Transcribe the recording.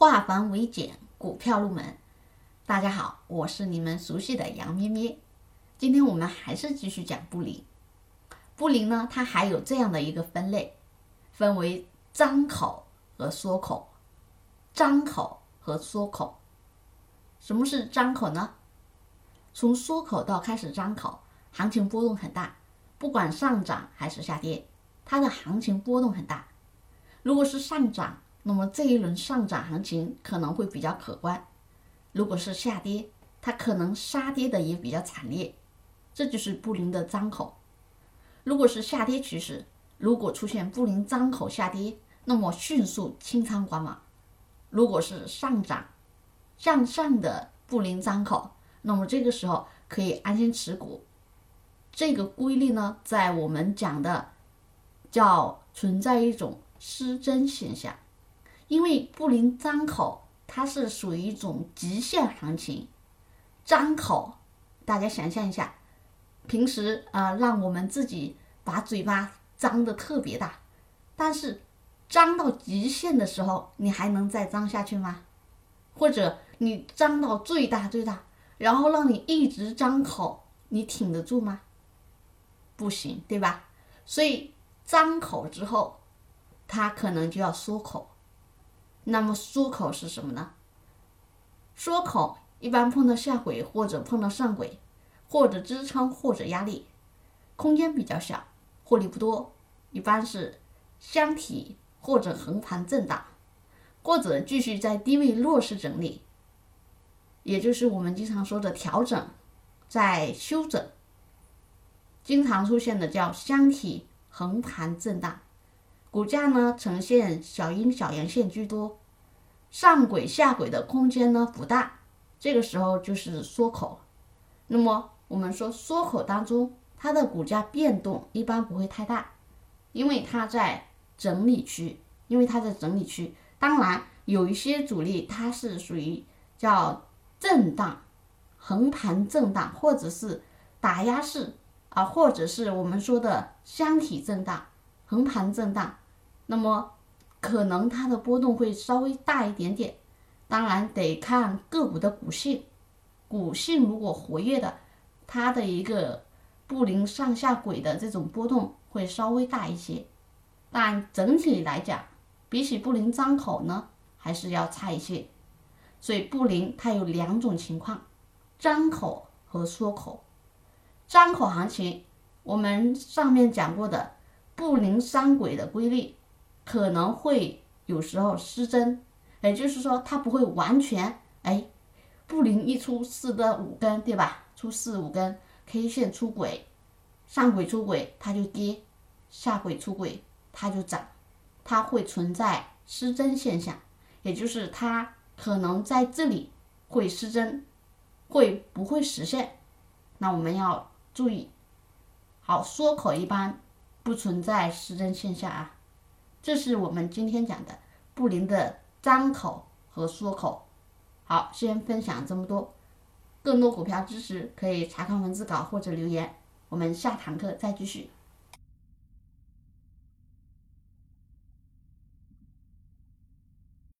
化繁为简，股票入门。大家好，我是你们熟悉的杨咩咩。今天我们还是继续讲布林。布林呢，它还有这样的一个分类，分为张口和缩口。张口和缩口，什么是张口呢？从缩口到开始张口，行情波动很大，不管上涨还是下跌，它的行情波动很大。如果是上涨，那么这一轮上涨行情可能会比较可观；如果是下跌，它可能杀跌的也比较惨烈。这就是布林的张口。如果是下跌趋势，如果出现布林张口下跌，那么迅速清仓观望；如果是上涨向上的布林张口，那么这个时候可以安心持股。这个规律呢，在我们讲的叫存在一种失真现象。因为布林张口，它是属于一种极限行情。张口，大家想象一下，平时啊，让我们自己把嘴巴张得特别大，但是张到极限的时候，你还能再张下去吗？或者你张到最大最大，然后让你一直张口，你挺得住吗？不行，对吧？所以张口之后，它可能就要缩口。那么缩口是什么呢？缩口一般碰到下轨或者碰到上轨，或者支撑或者压力，空间比较小，获利不多，一般是箱体或者横盘震荡，或者继续在低位弱势整理，也就是我们经常说的调整，在休整，经常出现的叫箱体横盘震荡。股价呢呈现小阴小阳线居多，上轨下轨的空间呢不大，这个时候就是缩口。那么我们说缩口当中，它的股价变动一般不会太大，因为它在整理区，因为它在整理区。当然有一些主力它是属于叫震荡、横盘震荡，或者是打压式啊，或者是我们说的箱体震荡。横盘震荡，那么可能它的波动会稍微大一点点，当然得看个股的股性，股性如果活跃的，它的一个布林上下轨的这种波动会稍微大一些，但整体来讲，比起布林张口呢，还是要差一些。所以布林它有两种情况，张口和缩口。张口行情，我们上面讲过的。布林三轨的规律可能会有时候失真，也就是说它不会完全哎，布林一出四的五根对吧？出四五根 K 线出轨，上轨出轨它就跌，下轨出轨它就涨，它会存在失真现象，也就是它可能在这里会失真，会不会实现？那我们要注意，好缩口一般。不存在失真现象啊，这是我们今天讲的布林的张口和缩口。好，先分享这么多，更多股票知识可以查看文字稿或者留言，我们下堂课再继续。